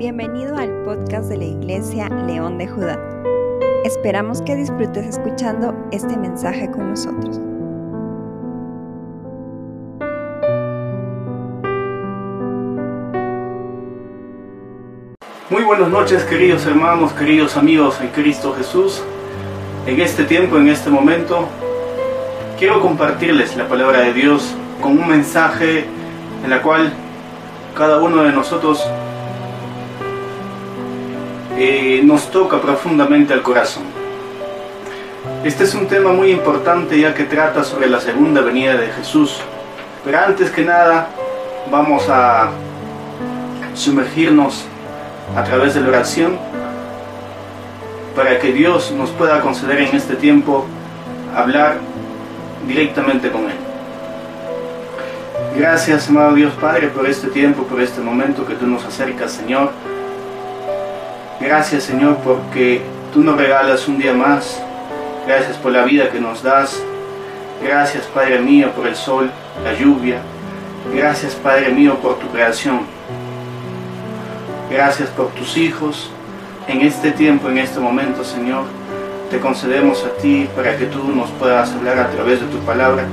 Bienvenido al podcast de la Iglesia León de Judá. Esperamos que disfrutes escuchando este mensaje con nosotros. Muy buenas noches queridos hermanos, queridos amigos en Cristo Jesús. En este tiempo, en este momento, quiero compartirles la palabra de Dios con un mensaje en la cual cada uno de nosotros eh, nos toca profundamente al corazón. Este es un tema muy importante ya que trata sobre la segunda venida de Jesús. Pero antes que nada vamos a sumergirnos a través de la oración para que Dios nos pueda conceder en este tiempo hablar directamente con Él. Gracias, amado Dios Padre, por este tiempo, por este momento que tú nos acercas, Señor. Gracias Señor porque tú nos regalas un día más. Gracias por la vida que nos das. Gracias Padre mío por el sol, la lluvia. Gracias Padre mío por tu creación. Gracias por tus hijos. En este tiempo, en este momento Señor, te concedemos a ti para que tú nos puedas hablar a través de tu palabra.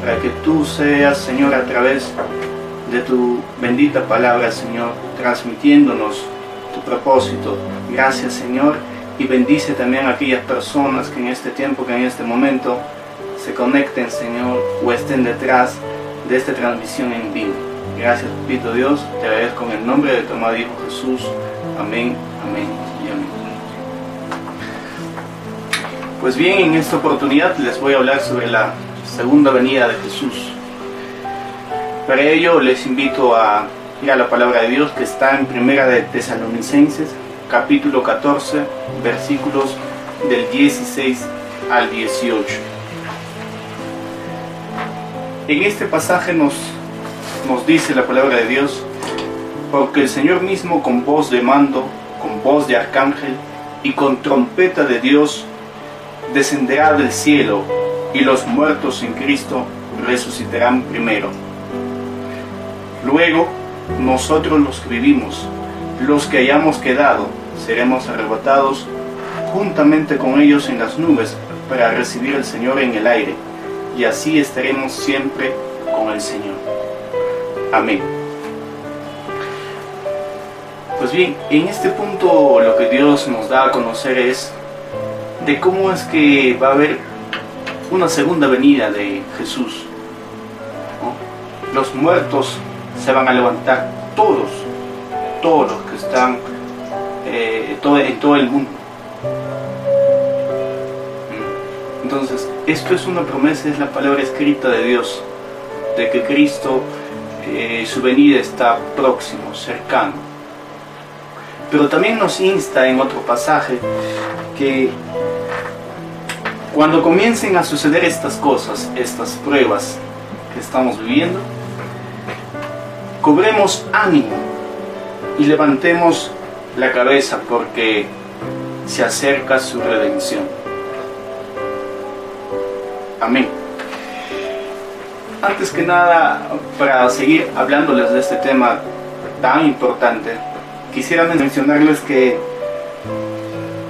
Para que tú seas Señor a través de tu bendita palabra Señor, transmitiéndonos tu propósito. Gracias Señor y bendice también a aquellas personas que en este tiempo, que en este momento se conecten Señor o estén detrás de esta transmisión en vivo. Gracias, Pito Dios, te agradezco en el nombre de tu amado Hijo Jesús. Amén, amén y amén. Pues bien, en esta oportunidad les voy a hablar sobre la segunda venida de Jesús. Para ello les invito a ir a la palabra de Dios que está en Primera de Tesalonicenses, capítulo 14, versículos del 16 al 18. En este pasaje nos, nos dice la palabra de Dios, porque el Señor mismo con voz de mando, con voz de arcángel y con trompeta de Dios descenderá del cielo y los muertos en Cristo resucitarán primero. Luego, nosotros los que vivimos, los que hayamos quedado, seremos arrebatados juntamente con ellos en las nubes para recibir al Señor en el aire, y así estaremos siempre con el Señor. Amén. Pues bien, en este punto lo que Dios nos da a conocer es de cómo es que va a haber una segunda venida de Jesús. Los muertos se van a levantar todos, todos los que están eh, todo, en todo el mundo. Mm. Entonces, esto es una promesa, es la palabra escrita de Dios, de que Cristo, eh, su venida está próximo, cercano. Pero también nos insta en otro pasaje que cuando comiencen a suceder estas cosas, estas pruebas que estamos viviendo, cobremos ánimo y levantemos la cabeza porque se acerca su redención. Amén. Antes que nada, para seguir hablándoles de este tema tan importante, quisiera mencionarles que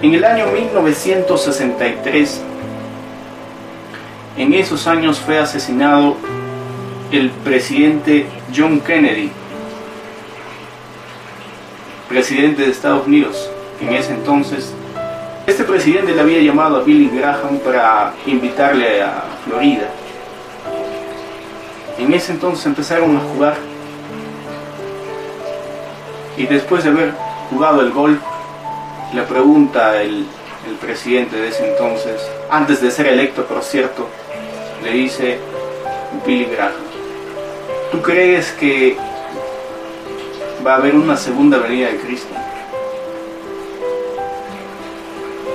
en el año 1963, en esos años fue asesinado el presidente John Kennedy, presidente de Estados Unidos. En ese entonces, este presidente le había llamado a Billy Graham para invitarle a Florida. En ese entonces empezaron a jugar. Y después de haber jugado el golf, le pregunta el, el presidente de ese entonces, antes de ser electo por cierto, le dice Billy Graham, ¿tú crees que va a haber una segunda venida de Cristo?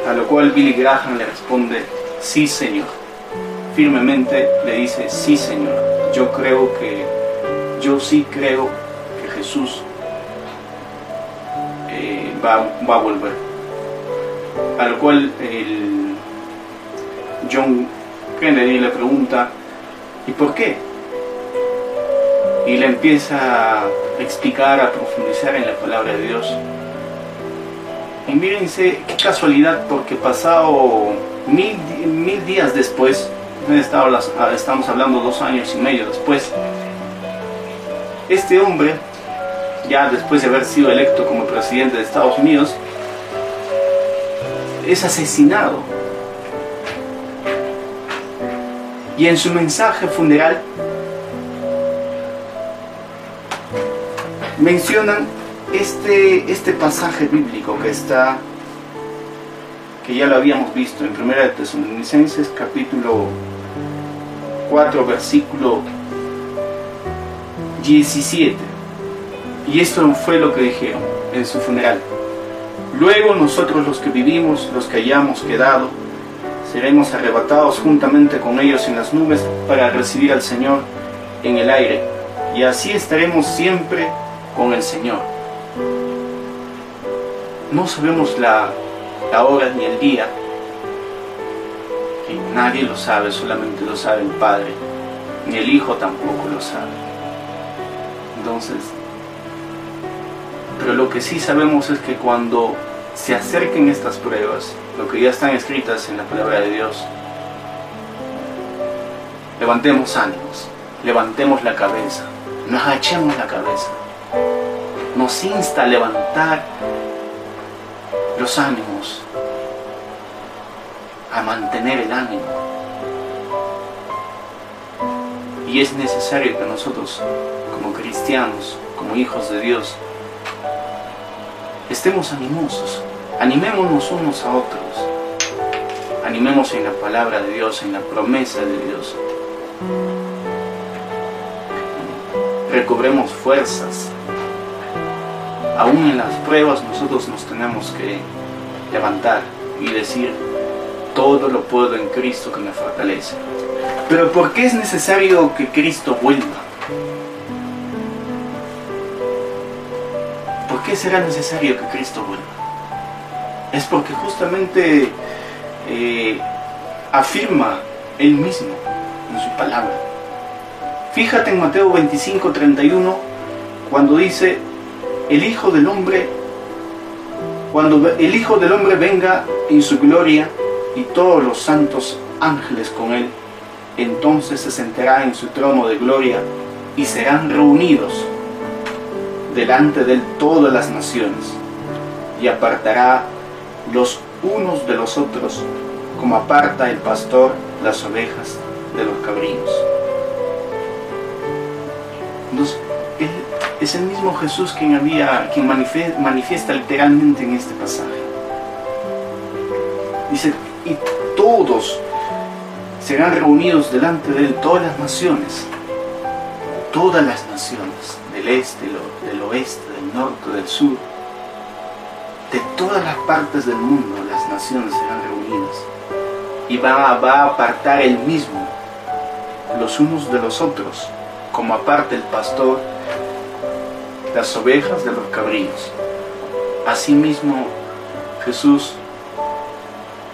A lo cual Billy Graham le responde, sí Señor. Firmemente le dice, sí Señor. Yo creo que, yo sí creo que Jesús eh, va, va a volver. A lo cual el John Kennedy le pregunta, ¿y por qué? Y le empieza a explicar, a profundizar en la palabra de Dios. Y mírense qué casualidad, porque pasado mil, mil días después, estamos hablando dos años y medio después, este hombre, ya después de haber sido electo como presidente de Estados Unidos, es asesinado. Y en su mensaje funeral mencionan este, este pasaje bíblico que está, que ya lo habíamos visto en 1 Tesalonicenses capítulo 4 versículo 17. Y esto fue lo que dijeron en su funeral. Luego nosotros los que vivimos, los que hayamos quedado, seremos arrebatados juntamente con ellos en las nubes para recibir al Señor en el aire. Y así estaremos siempre con el Señor. No sabemos la, la hora ni el día. Nadie lo sabe, solamente lo sabe el Padre. Ni el Hijo tampoco lo sabe. Entonces, pero lo que sí sabemos es que cuando se acerquen estas pruebas, lo que ya están escritas en la palabra de Dios, levantemos ánimos, levantemos la cabeza, no agachemos la cabeza, nos insta a levantar los ánimos, a mantener el ánimo. Y es necesario que nosotros, como cristianos, como hijos de Dios, estemos animosos, animémonos unos a otros, animemos en la palabra de Dios, en la promesa de Dios. Recobremos fuerzas, aún en las pruebas nosotros nos tenemos que levantar y decir, todo lo puedo en Cristo que me fortalece. Pero ¿por qué es necesario que Cristo vuelva? ¿Por qué será necesario que Cristo vuelva? Es porque justamente eh, afirma Él mismo en su palabra. Fíjate en Mateo 25, 31, cuando dice, el Hijo del Hombre, cuando el Hijo del Hombre venga en su gloria y todos los santos ángeles con él, entonces se sentará en su trono de gloria y serán reunidos delante de él todas las naciones y apartará los unos de los otros como aparta el pastor las ovejas de los cabrillos. Es el mismo Jesús quien, había, quien manifiesta, literalmente en este pasaje. Dice, y todos serán reunidos delante de él, todas las naciones, todas las naciones, del este, del oeste, del norte, del sur, de todas las partes del mundo, las naciones serán reunidas. Y va, va a apartar él mismo los unos de los otros, como aparte el pastor las ovejas de los cabrillos. Asimismo, Jesús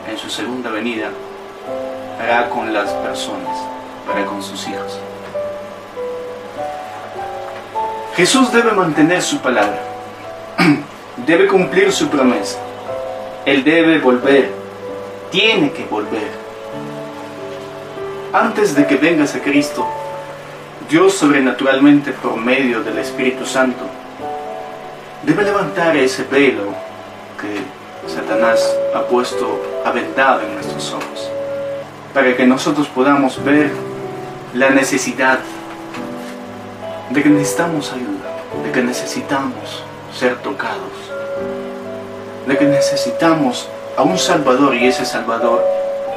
en su segunda venida hará con las personas, para con sus hijos. Jesús debe mantener su palabra, debe cumplir su promesa, Él debe volver, tiene que volver. Antes de que vengas a Cristo, Dios sobrenaturalmente por medio del Espíritu Santo debe levantar ese velo que Satanás ha puesto aventado en nuestros ojos, para que nosotros podamos ver la necesidad de que necesitamos ayuda, de que necesitamos ser tocados, de que necesitamos a un Salvador y ese Salvador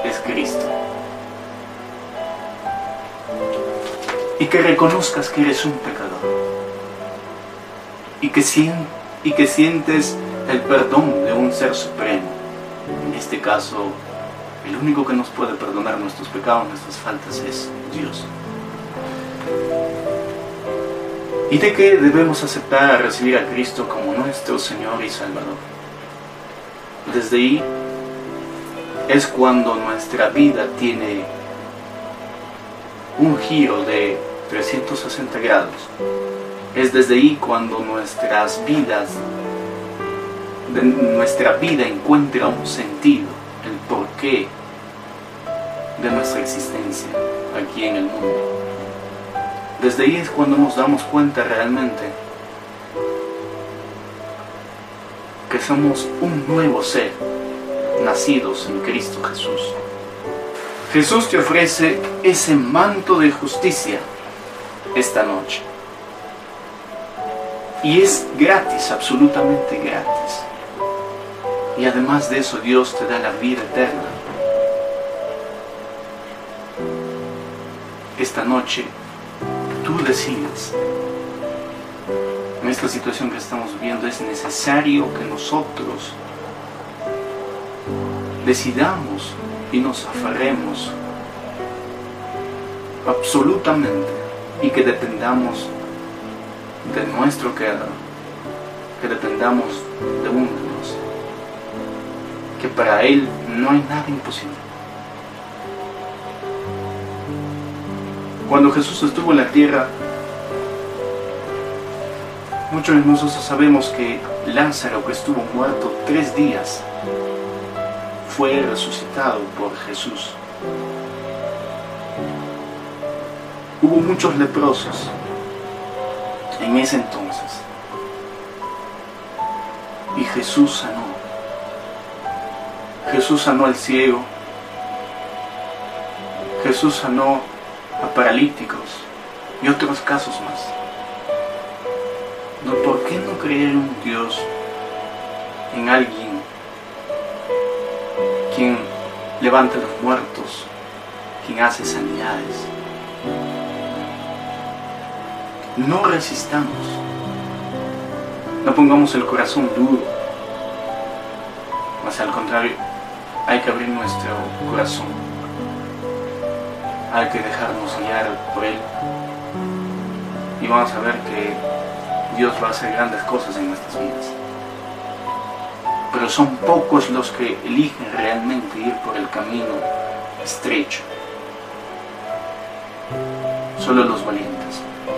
es Cristo. Y que reconozcas que eres un pecador y que, y que sientes el perdón de un ser supremo. En este caso, el único que nos puede perdonar nuestros pecados, nuestras faltas es Dios. Y de que debemos aceptar recibir a Cristo como nuestro Señor y Salvador. Desde ahí es cuando nuestra vida tiene un giro de 360 grados. Es desde ahí cuando nuestras vidas nuestra vida encuentra un sentido, el porqué de nuestra existencia aquí en el mundo. Desde ahí es cuando nos damos cuenta realmente que somos un nuevo ser, nacidos en Cristo Jesús. Jesús te ofrece ese manto de justicia esta noche. Y es gratis, absolutamente gratis. Y además de eso Dios te da la vida eterna. Esta noche tú decides. En esta situación que estamos viviendo es necesario que nosotros decidamos y nos aferremos absolutamente y que dependamos de nuestro Creador, que dependamos de de Dios, que para Él no hay nada imposible. Cuando Jesús estuvo en la tierra, muchos de nosotros sabemos que Lázaro, que estuvo muerto tres días, fue resucitado por Jesús. Hubo muchos leprosos en ese entonces. Y Jesús sanó. Jesús sanó al ciego. Jesús sanó a paralíticos y otros casos más. No, ¿Por qué no creer en Dios, en alguien quien levanta a los muertos, quien hace sanidades? No resistamos. No pongamos el corazón duro. Más al contrario, hay que abrir nuestro corazón. Hay que dejarnos guiar por Él. Y vamos a ver que Dios va a hacer grandes cosas en nuestras vidas. Pero son pocos los que eligen realmente ir por el camino estrecho. Solo los valientes.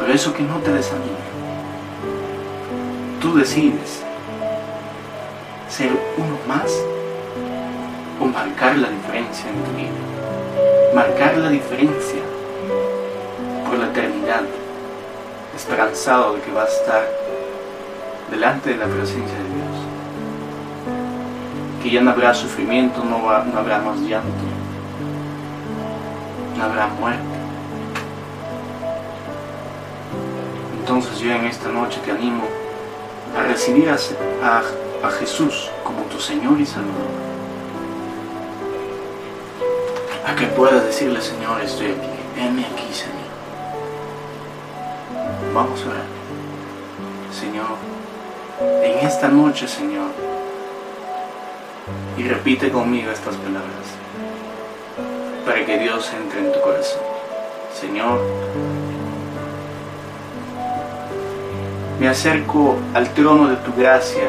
Pero eso que no te desanime. Tú decides ser uno más o marcar la diferencia en tu vida. Marcar la diferencia por la eternidad, esperanzado de que vas a estar delante de la presencia de Dios. Que ya no habrá sufrimiento, no, no habrá más llanto, no habrá muerte Entonces yo en esta noche te animo a recibir a, a, Jesús como tu Señor y Salvador. A que puedas decirle, Señor, estoy aquí, heme aquí, Señor. Vamos a orar. Señor, en esta noche, Señor, y repite conmigo estas palabras para que Dios entre en tu corazón. Señor, Me acerco al trono de tu gracia,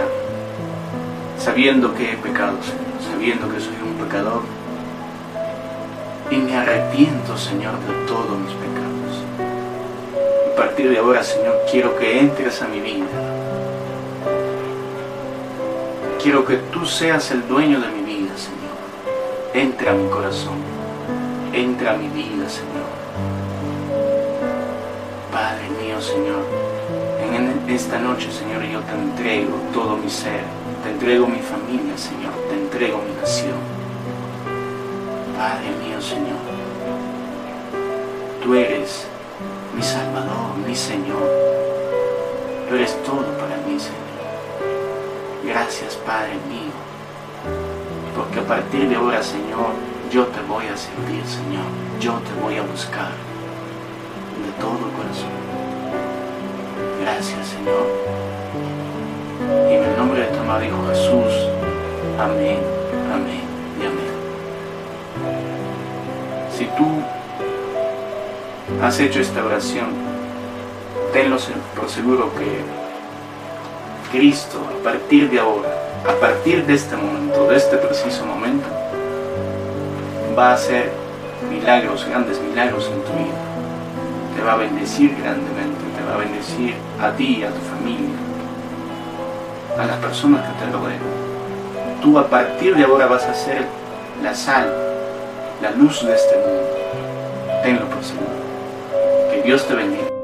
sabiendo que he pecado, Señor, sabiendo que soy un pecador. Y me arrepiento, Señor, de todos mis pecados. A partir de ahora, Señor, quiero que entres a mi vida. Quiero que tú seas el dueño de mi vida, Señor. Entra a mi corazón. Entra a mi vida, Señor. Padre mío, Señor esta noche, Señor, yo te entrego todo mi ser, te entrego mi familia, Señor, te entrego mi nación. Padre mío, Señor, tú eres mi Salvador, mi Señor. Tú eres todo para mí, Señor. Gracias, Padre mío, porque a partir de ahora, Señor, yo te voy a servir, Señor. Yo te voy a buscar de todo corazón. Gracias, Señor. Y en el nombre de tu amado Hijo Jesús. Amén, amén y amén. Si tú has hecho esta oración, tenlo por seguro que Cristo, a partir de ahora, a partir de este momento, de este preciso momento, va a hacer milagros, grandes milagros en tu vida. Te va a bendecir grandemente va a bendecir a ti a tu familia. a las personas que te rodean. Tú a partir de ahora vas a ser la sal, la luz de este mundo. Tenlo por seguro. Que Dios te bendiga.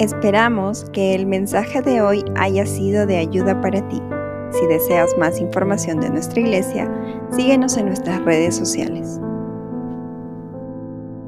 Esperamos que el mensaje de hoy haya sido de ayuda para ti. Si deseas más información de nuestra iglesia, síguenos en nuestras redes sociales.